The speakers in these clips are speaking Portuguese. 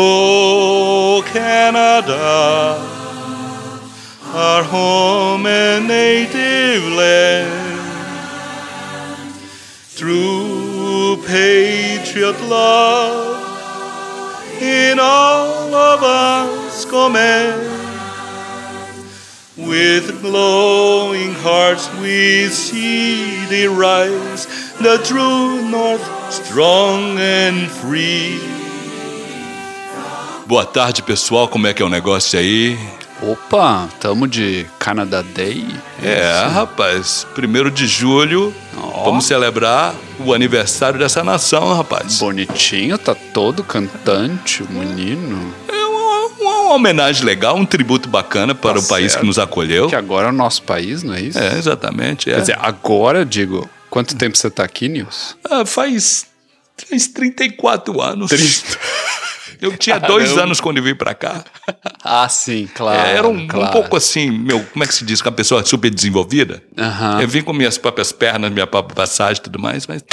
Oh, Canada, our home and native land. Through patriot love, in all of us command. With glowing hearts we see thee rise, the true north, strong and free. Boa tarde, pessoal. Como é que é o negócio aí? Opa, tamo de Canada Day. É, rapaz. Primeiro de julho, Ó. vamos celebrar o aniversário dessa nação, rapaz. Bonitinho, tá todo cantante, o menino. É uma, uma homenagem legal, um tributo bacana para Tá o país certo. que nos acolheu. Que agora é o nosso país, não é isso? É, exatamente. É. Quer dizer, agora, digo, quanto tempo você tá aqui, Nils? Ah, faz, faz 34 anos. 30. Eu tinha dois Caramba. anos quando eu vim pra cá. Ah, sim, claro. É, era um, um claro. pouco assim, meu, como é que se diz? Com a pessoa super desenvolvida. Aham. Eu vim com minhas próprias pernas, minha própria passagem e tudo mais, mas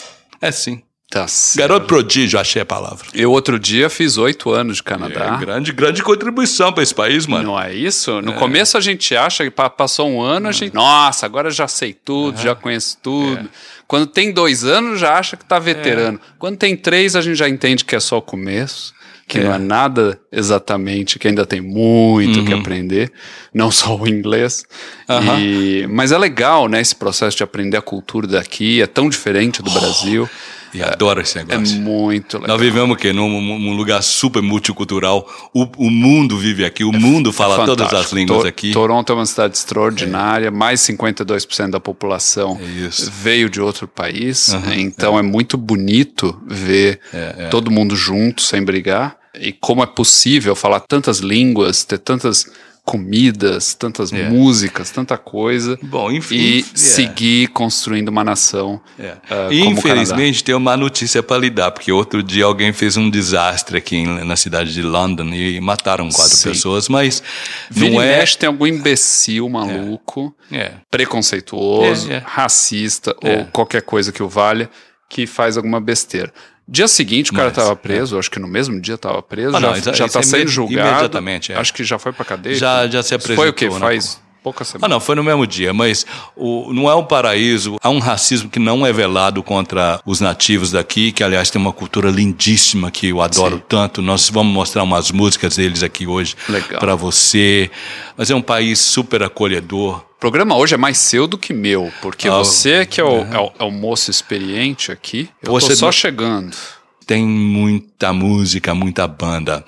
é assim. Tá. Garoto prodígio, achei a palavra. Eu outro dia fiz oito anos de Canadá. É, grande, grande contribuição para esse país, mano. Não é isso? No começo a gente acha que pa- passou um ano, a gente. Nossa, agora já sei tudo, já conheço tudo. Quando tem dois anos, já acha que tá veterano. Quando tem três, a gente já entende que é só o começo, que É. não é nada exatamente, que ainda tem muito que aprender, não só o inglês. Aham. E- mas é legal, né, esse processo de aprender a cultura daqui, é tão diferente do Brasil. E adoro esse É negócio. muito legal. Nós vivemos o quê? Num, num lugar super multicultural. O, o mundo vive aqui, o mundo fala todas as Fantástico. línguas To- aqui. Toronto é uma cidade extraordinária, mais 52% da população É veio de outro país, então é. muito bonito ver É, todo mundo junto, sem brigar, e como é possível falar tantas línguas, ter tantas comidas, tantas É. músicas, tanta coisa, Bom, enfim. e é. seguir construindo uma nação. É. ah, E, infelizmente tem uma notícia para lidar, porque outro dia alguém fez um desastre aqui em- na cidade de London e mataram quatro Sim. pessoas, mas Vira não é. mexe, tem algum imbecil maluco É. preconceituoso, É, é. racista É. ou qualquer coisa que o valha que faz alguma besteira. Dia seguinte, o cara estava preso, acho que no mesmo dia estava preso, Ah, já, não, já isso tá é sendo julgado. imediatamente, é. Acho que já foi pra cadeia. Já- já se Foi o quê? apresentou, né? Faz poucas Ah, semanas. não, foi no mesmo dia, mas o, não é um paraíso. Há um racismo que não é velado contra os nativos daqui, que aliás tem uma cultura lindíssima que eu adoro Sim. tanto. Nós vamos mostrar umas músicas deles aqui hoje para você. Mas é um país super acolhedor. O programa hoje é mais seu do que meu, porque Ah, você que é o, é é o moço experiente aqui, eu Você tô só chegando. Tem muita música, muita banda.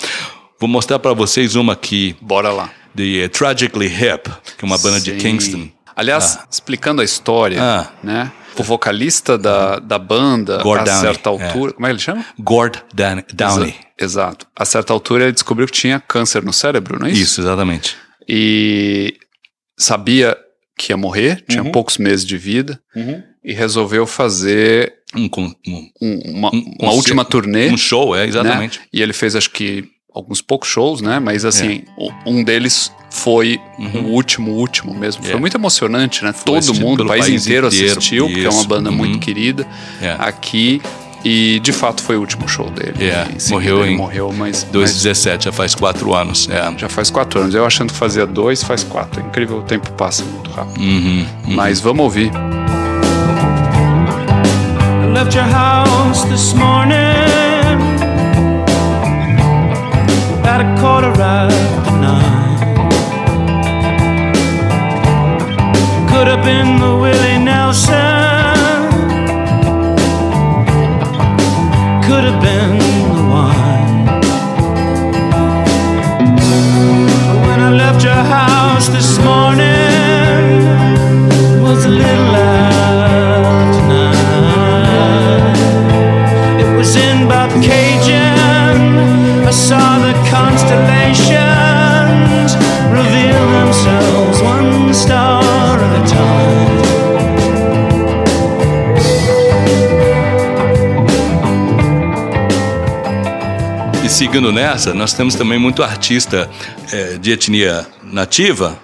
Vou mostrar para vocês uma aqui, Bora lá. de eh, Tragically Hip, que é uma banda de Sim. Kingston. Aliás, explicando a história, Ah. né? O vocalista da, da banda, Gord a Downie, certa é. altura. Como é que ele chama? Gord Dan- Downey. Exa- Exato. A certa altura ele descobriu que tinha câncer no cérebro, não é isso? Isso, exatamente. E sabia que ia morrer, tinha Uhum. poucos meses de vida, e resolveu fazer Um, um, um- uma, Um uma última turnê. um show, é, né? exatamente. E ele fez acho que alguns poucos shows, né? Mas assim, É. um deles foi o último, último mesmo. Foi Uhum. É. muito emocionante, né? Todo assistido mundo, o país, país inteiro, inteiro, assistiu, porque é uma isso. banda muito Uhum. querida É. aqui. E de fato foi o último show dele. É, Em seguida morreu ele em morreu, mas, mas 2017, já faz quatro anos. É. já faz quatro anos. Eu achando que fazia dois, faz quatro. É incrível, o tempo passa muito rápido. Uhum, uhum. Mas vamos ouvir. I left your house this morning about a quarter after nine. Could have been the Willie Nelson. Have been the wine. When I left your house this morning was a little after nine. It was in Cajun. I seguindo nessa, nós temos também muito artista eh, de etnia nativa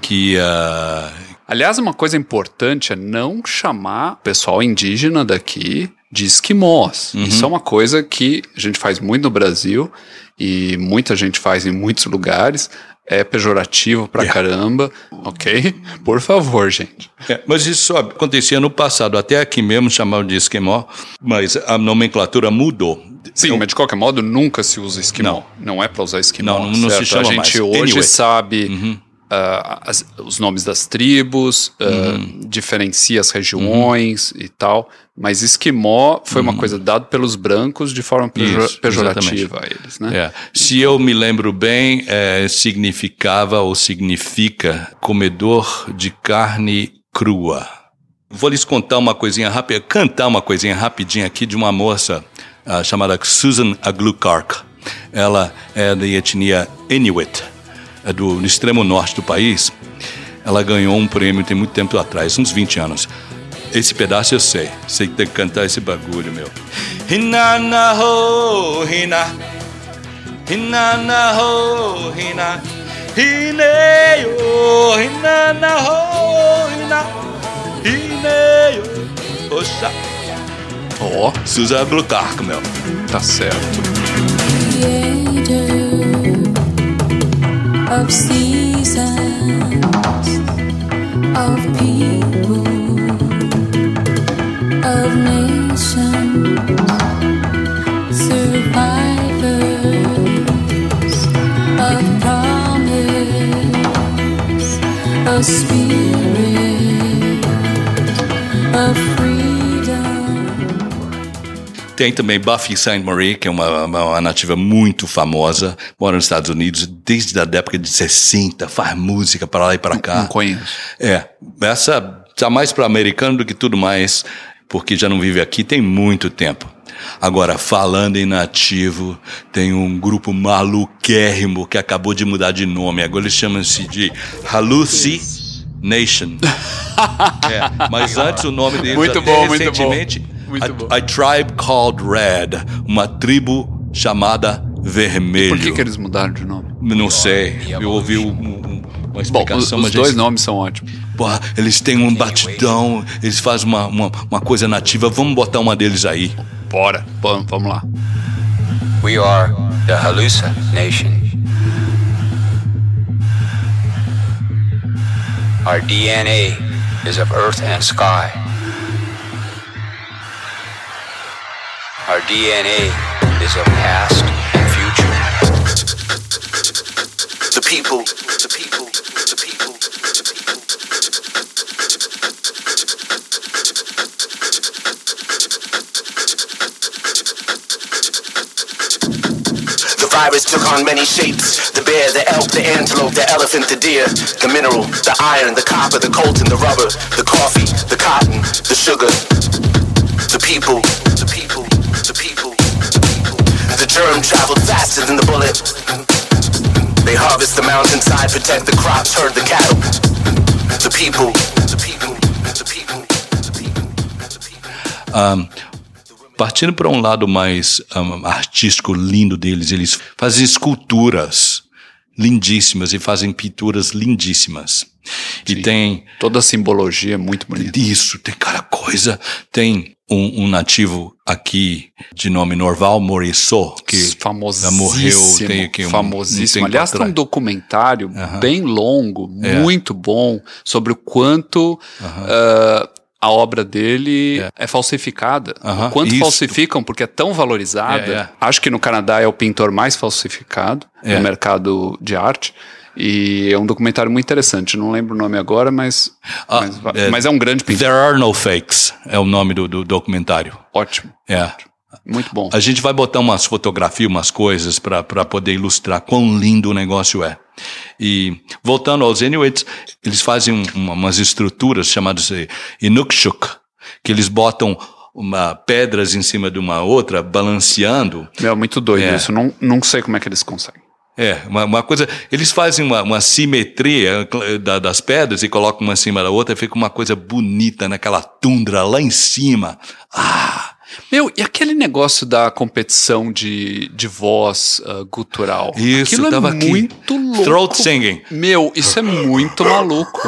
que ah, Aliás, uma coisa importante é não chamar o pessoal indígena daqui de esquimós. Uhum. Isso é uma coisa que a gente faz muito no Brasil e muita gente faz em muitos lugares. É pejorativo pra Yeah. caramba, ok? Por favor, gente. É, mas isso só acontecia no passado, até aqui mesmo chamavam de esquimó, mas a nomenclatura mudou. Sim, Então, mas de qualquer modo nunca se usa esquimó. Não, é pra usar esquimó. Não, não se certo? chama A gente mais. hoje Anyway. Uhum. Ah, as- os nomes das tribos, ah, Uhum. diferencia as regiões e tal. Mas esquimó foi uma coisa dada pelos brancos de forma pejo- Uhum. Isso, pejorativa a eles, né? É. Se eu me lembro bem, é, significava ou significa comedor de carne crua. Vou lhes contar uma coisinha rápida, cantar uma coisinha rapidinha aqui de uma moça ah, chamada Susan Aglukark. Ela é da etnia Inuit, do, do extremo norte do país. Ela ganhou um prêmio tem muito tempo atrás, uns 20 anos. Esse pedaço eu sei. Sei que tem que cantar esse bagulho, meu. Hina na ho, hina. Hina na ho, hina. Hineyo, hina na ho, hina. Hineyo. Oxa. Ó, Susan Glutark, meu. Tá certo. creator of seasons, of people, of nations, survivors of promise, of spirit, Tem também Buffy Saint Marie, que é uma, uma, uma nativa muito famosa, mora nos Estados Unidos desde a década de 60, faz música para lá e para cá. Não conheço. É, essa tá mais para americano do que tudo mais, porque já não vive aqui tem muito tempo. Agora, falando em nativo, tem um grupo maluquérrimo que acabou de mudar de nome. Agora eles chamam-se de Halluci Nation. É, mas antes o nome deles Muito bom, muito recentemente, bom. Muito a, bom. a Tribe Called Red, uma tribo chamada Vermelho. Por que, que eles mudaram de nome? Não sei. Eu ouvi um- um- uma Bom, explicação, os, os mas dois eles- nomes são ótimos. Porra, eles têm um batidão, eles fazem uma, uma, uma coisa nativa. Vamos botar uma deles aí. Bora. Bom, vamos lá. We are the Halusa Nation. Our DNA is of earth and sky. Our DNA is of past and future. The people, the people, the people, the people. The virus took on many shapes. The bear, the elk, the antelope, the elephant, the deer, the mineral, the iron, the copper, the coltan, the rubber, the coffee, the cotton, the sugar. Faster than the bullet. They harvest the mountainside, protect the crops, herd the cattle. The people, the people, the people. Partindo para um lado mais um, artístico, lindo deles, eles fazem esculturas lindíssimas e fazem pinturas lindíssimas. E tem Toda a simbologia é muito bonita. isso, tem cada coisa. Tem um, um nativo aqui de nome Norval Morissot, que morreu, tem aqui um- um famosíssimo. tempo Aliás, tem um documentário bem longo, É. muito bom, sobre o quanto ah, a obra dele é, falsificada. Aham, O quanto isso. falsificam, porque é tão valorizada. É, é. Acho que no Canadá é o pintor mais falsificado É. no mercado de arte. E é um documentário muito interessante. Não lembro o nome agora, mas, Ah, mas, é, mas é um grande pintor. There Are No Fakes é o nome do, do documentário. Ótimo. É. Muito bom. A gente vai botar umas fotografias, umas coisas para poder ilustrar quão lindo o negócio é. E voltando aos Inuits, eles fazem um- uma- umas estruturas chamadas de Inukshuk, que eles botam uma, pedras em cima de uma outra, balanceando. Meu, muito doido É. isso. Não, não sei como é que eles conseguem. É, uma, uma coisa. Eles fazem uma, uma simetria eh, da- das pedras e colocam uma em cima da outra e fica uma coisa bonita naquela tundra lá em cima. Ah! Meu, e aquele negócio da competição de, de voz ah, gutural? Isso, Aquilo tava é aqui. muito louco. Throat singing. Meu, isso é muito maluco.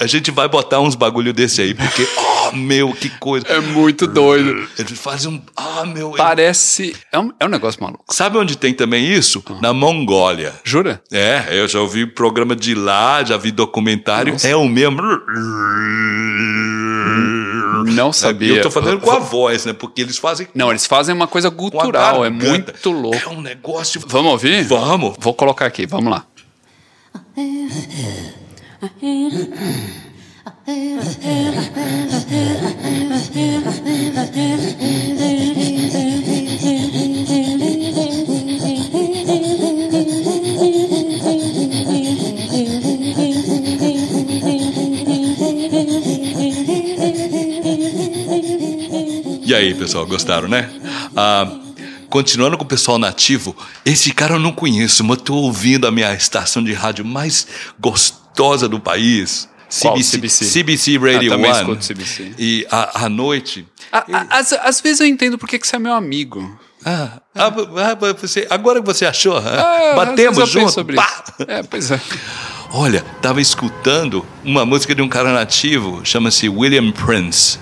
A gente vai botar uns bagulho desse aí, porque, oh meu, que coisa. É muito doido. Eles fazem um. Ah, meu. Parece. É um, é um negócio maluco. Sabe onde tem também isso? Ah. Na Mongólia. Jura? É, eu já ouvi programa de lá, já vi documentário. É o mesmo. Não sabia. Eu tô falando com a voz, né? Porque eles fazem Não, eles fazem uma coisa cultural. É muito louco. É um negócio. Vamos ouvir? Vamos. Vou colocar aqui, vamos lá. E aí, pessoal, gostaram, né? Ah, continuando com o pessoal nativo, esse cara eu não conheço, mas tô ouvindo a minha estação de rádio mais gostosa do país. CBC, CBC? CBC Radio Ah, também One. escuto CBC. E à à noite. A- a- Às, às vezes eu entendo porque que você é meu amigo. Ah, ah, ah, você, agora que você achou? ah, Ah, Batemos vezes eu penso junto? sobre pá! isso. É, pois é. Olha, tava escutando uma música de um cara nativo, chama-se William Prince.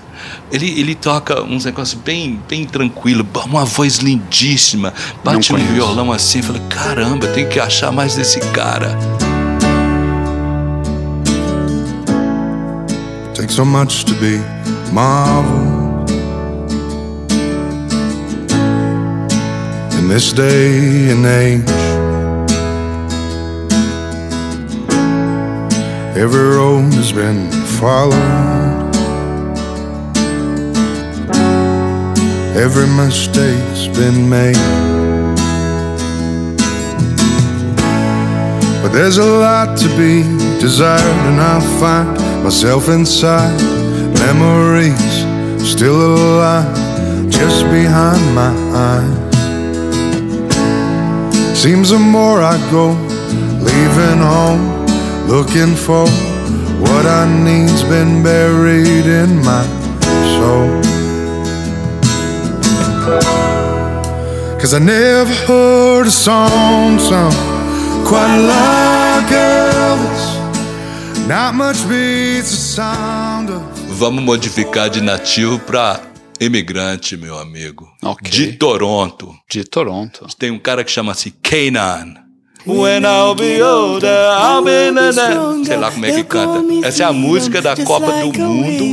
Ele, ele toca uns negócios bem, bem tranquilo, uma voz lindíssima, bate um conheço. violão assim, fala, caramba, tem que achar mais desse cara. Takes so much to be marveled in this day and age. Every road has been followed. Every mistake's been made. But there's a lot to be desired, and I'll find myself inside memories still alive just behind my eyes. Seems the more I go, leaving home, looking for what I need's been buried in my soul. Cause I never heard a song sung quite like Elvis. Vamos modificar de nativo para imigrante, meu amigo. Ok. De Toronto. De Toronto. Tem um cara que chama-se Kanan. When I'll be older, I'll be na- Sei lá como é que canta. Essa é a música da Copa do Mundo.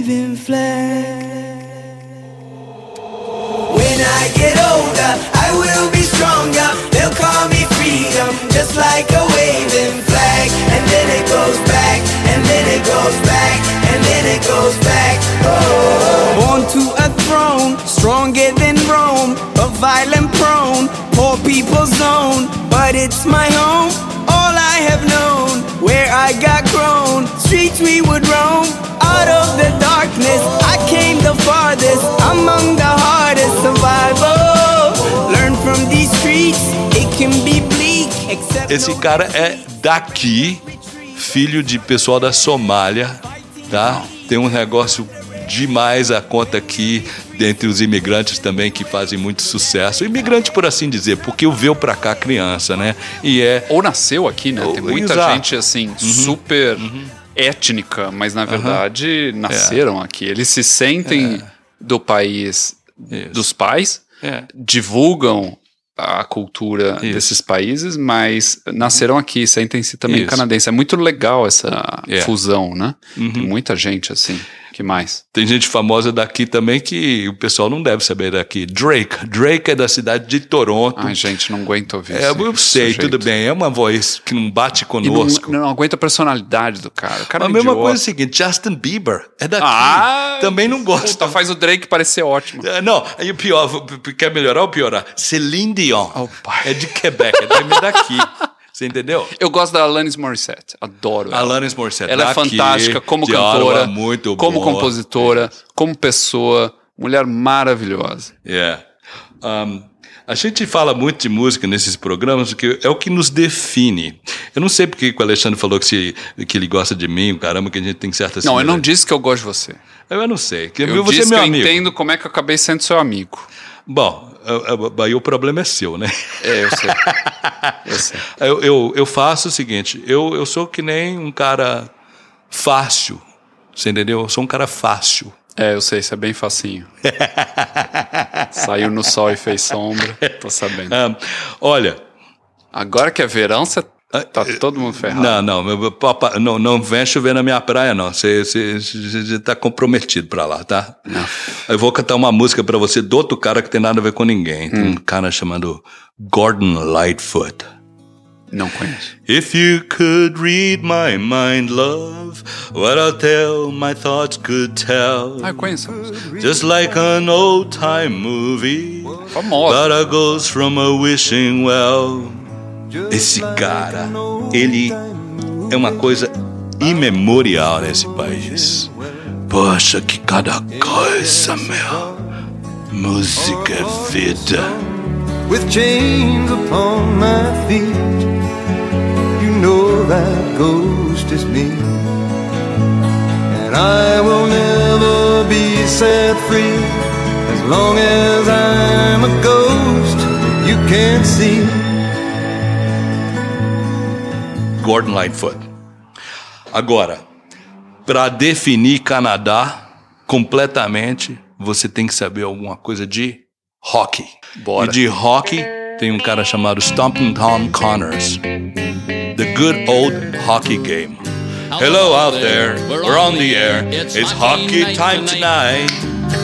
When I get older, I will be stronger. They'll call me freedom, just like a waving flag. And then it goes back, then it goes back, and then it goes back. Oh. Born to a throne, stronger than Rome, but violent prone, poor people's zone. But it's my home, all I have known. Where I got grown, streets we would roam. Out of the darkness, I came the farthest, among the hardest survival. Learn from these streets, it can be bleak. Except Esse cara é daqui, filho de pessoal da Somália, tá? Tem um negócio demais a conta aqui dentre os imigrantes também que fazem muito sucesso. Imigrante por assim dizer, porque o veio pra cá criança, né? E é Ou nasceu aqui, né? Tem muita exato. gente, assim, super étnica, mas na verdade nasceram aqui. Eles se sentem do país Isso. dos pais, É. divulgam a cultura Isso. desses países, mas nasceram aqui, sentem-se também Isso. canadenses. É muito legal essa É. fusão, né? Tem muita gente assim. Que mais? Tem gente famosa daqui também que o pessoal não deve saber daqui. Drake. Drake é da cidade de Toronto. Ai, gente, não aguento ouvir é, esse eu sei, sujeito. tudo bem. É uma voz que não bate E não, conosco. não aguento a personalidade do cara. O cara a é um mesma idiota. coisa é o seguinte, Justin Bieber é daqui. Ah, também não gosta. Puta, faz o Drake parecer ótimo. É, Não, aí o pior, quer melhorar ou piorar? Celine Dion. Oh, pai. É de Quebec, é daqui. Você entendeu? Eu gosto da Alanis Morissette, adoro ela. Alanis Morissette. Ela é daqui, fantástica como cantora, muito como boa. compositora, como pessoa, mulher maravilhosa. É. Um, a gente fala muito de música nesses programas porque é o que nos define. Eu não sei porque que o Alexandre falou que, se, que ele gosta de mim, caramba, que a gente tem certa Não, eu não disse que eu gosto de você. Eu não sei. Que Eu você disse é meu que eu amigo. entendo como é que eu acabei sendo seu amigo. Bom, eu- eu- aí o problema é seu, né? É, eu sei. eu sei. Eu, eu, eu faço o seguinte, eu, eu sou que nem um cara fácil, você entendeu? Eu sou um cara fácil. É, eu sei, isso é bem facinho. Saiu no sol e fez sombra. Tô sabendo. Ah, olha, Agora que é verão, você tá todo mundo ferrado. não, não, meu papai, não, não vem chover na minha praia, não. Você está comprometido pra lá, tá? Eu vou cantar uma música pra você do outro cara que tem nada a ver com ninguém. Tem um cara chamado Gordon Lightfoot. Não conheço. If you could read my mind, love, what I'll tell, my thoughts could tell. Ah, conheço. Just like an old time movie. Famosa. I goes from a wishing well. Esse cara, ele é uma coisa imemorial nesse país. Poxa, que cada coisa, meu. Música é vida. with chains upon my feet. You know that ghost is me, and I will never be set free as long as I'm a ghost you can't see. Gordon Lightfoot. Agora, para definir Canadá completamente, você tem que saber alguma coisa de hockey. Bora. E de hockey tem um cara chamado Stomping Tom Connors. The good old hockey game. Hello out there, we're on the air. It's hockey time tonight.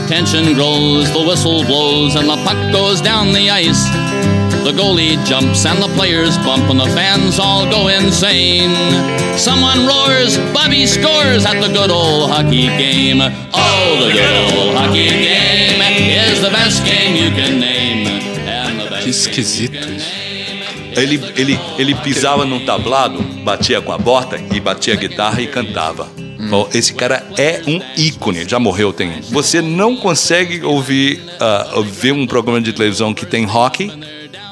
Tension grows, the whistle blows, and the puck goes down the ice. The goalie jumps and the players bump, and the fans all go insane. Someone roars, Bobby scores at the good old hockey game. Oh, the good old hockey game is the best game you can name. And the best Que esquisito isso. Ele, ele, ele pisava num tablado, batia com a bota e batia a guitarra e cantava. Bom, Esse cara é um ícone, já morreu tem. Você não consegue ouvir, ah, ver um programa de televisão que tem hockey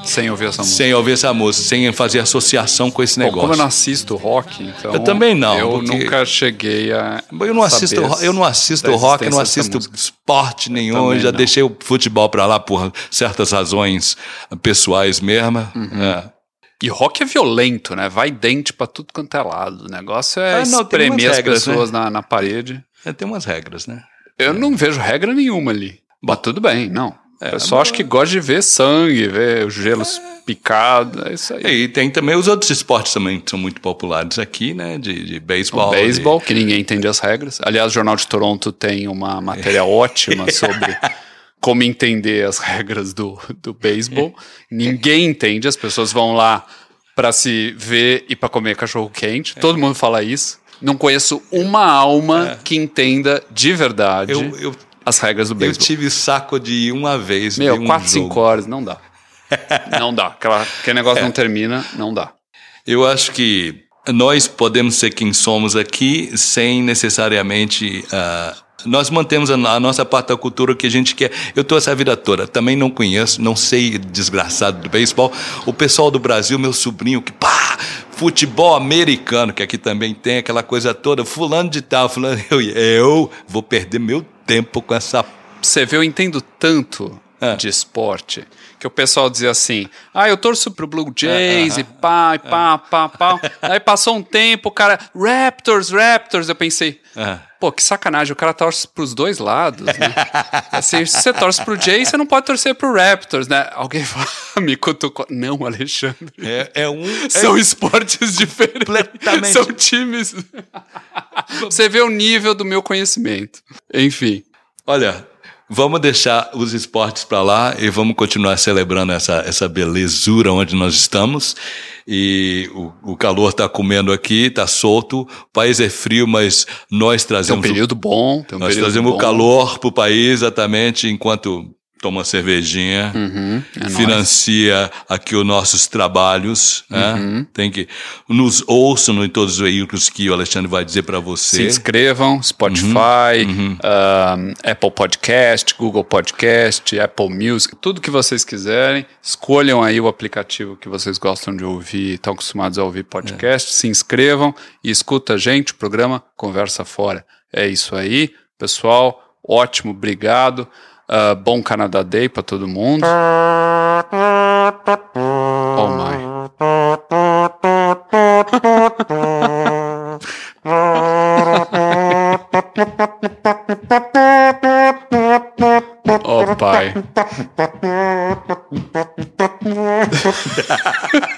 Sem ouvir essa música. sem ouvir essa música, sem fazer associação com esse Bom, negócio. como eu não assisto rock, então. Eu também não, Eu nunca cheguei a. Eu não assisto, eu não assisto rock, eu não assisto esporte nenhum, eu já não. deixei o futebol pra lá por certas razões pessoais mesmo. Uhum. É. E rock é violento, né? Vai dente pra tudo quanto é lado. O negócio é Ah, não, espremer as regras, pessoas na, na parede. É, tem umas regras, né? Eu não vejo regra nenhuma ali. Mas tudo bem, não. É, o pessoal acho que gosta de ver sangue, ver os gelos picados. É isso aí. E tem também os outros esportes também que são muito populares aqui, né? De, de beisebol. beisebol, que ninguém entende as regras. Aliás, o Jornal de Toronto tem uma matéria ótima sobre como entender as regras do, do beisebol. Ninguém entende, as pessoas vão lá para se ver e para comer cachorro quente. Todo mundo fala isso. Não conheço uma alma que entenda de verdade É. Eu, eu, as regras do eu beisebol. tive saco de ir uma vez. Meu, um 4, 5 jogo. horas, não dá. Não dá. Aquela, aquele negócio não termina, não dá. Eu acho que nós podemos ser quem somos aqui sem necessariamente. ah, nós mantemos a, a nossa parte da cultura que a gente quer. Eu estou essa vida toda, também não conheço, não sei desgraçado do beisebol. O pessoal do Brasil, meu sobrinho, que pá, futebol americano, que aqui também tem aquela coisa toda, fulano de tal, fulano. Eu, eu vou perder meu tempo com essa. Você vê, eu entendo tanto É. de esporte que o pessoal dizia assim: ah, eu torço pro Blue Jays É, e pá, e pá, pá, pá. Aí passou um tempo, o cara, Raptors, Raptors. Eu pensei, É. pô, que sacanagem, o cara torce pros dois lados, né? Assim, se você torce pro Jays, você não pode torcer pro Raptors, né? Alguém fala, me cutucou. Não, Alexandre. É, é um. São é, esportes diferentes. Completamente. São times. Você vê o nível do meu conhecimento. Enfim. Olha, vamos deixar os esportes para lá e vamos continuar celebrando essa, essa belezura onde nós estamos. E o, o calor está comendo aqui, está solto. O país é frio, mas nós Tem um trazemos, período bom. Tem um nós período trazemos bom. o calor para o país exatamente enquanto toma cervejinha, Uhum, é nóis. financia aqui os nossos trabalhos. Né? Uhum. Tem que nos ouçam em todos os veículos que o Alexandre vai dizer para você. Se inscrevam, Spotify, Uhum, um, Apple Podcast, Google Podcast, Apple Music, tudo que vocês quiserem. Escolham aí o aplicativo que vocês gostam de ouvir, estão acostumados a ouvir podcast. Se inscrevam e escuta a gente, o programa Conversa Fora. É isso aí, pessoal. Ótimo, obrigado. Uh, bom Canadá Day para todo mundo. Oh my. Oh pai.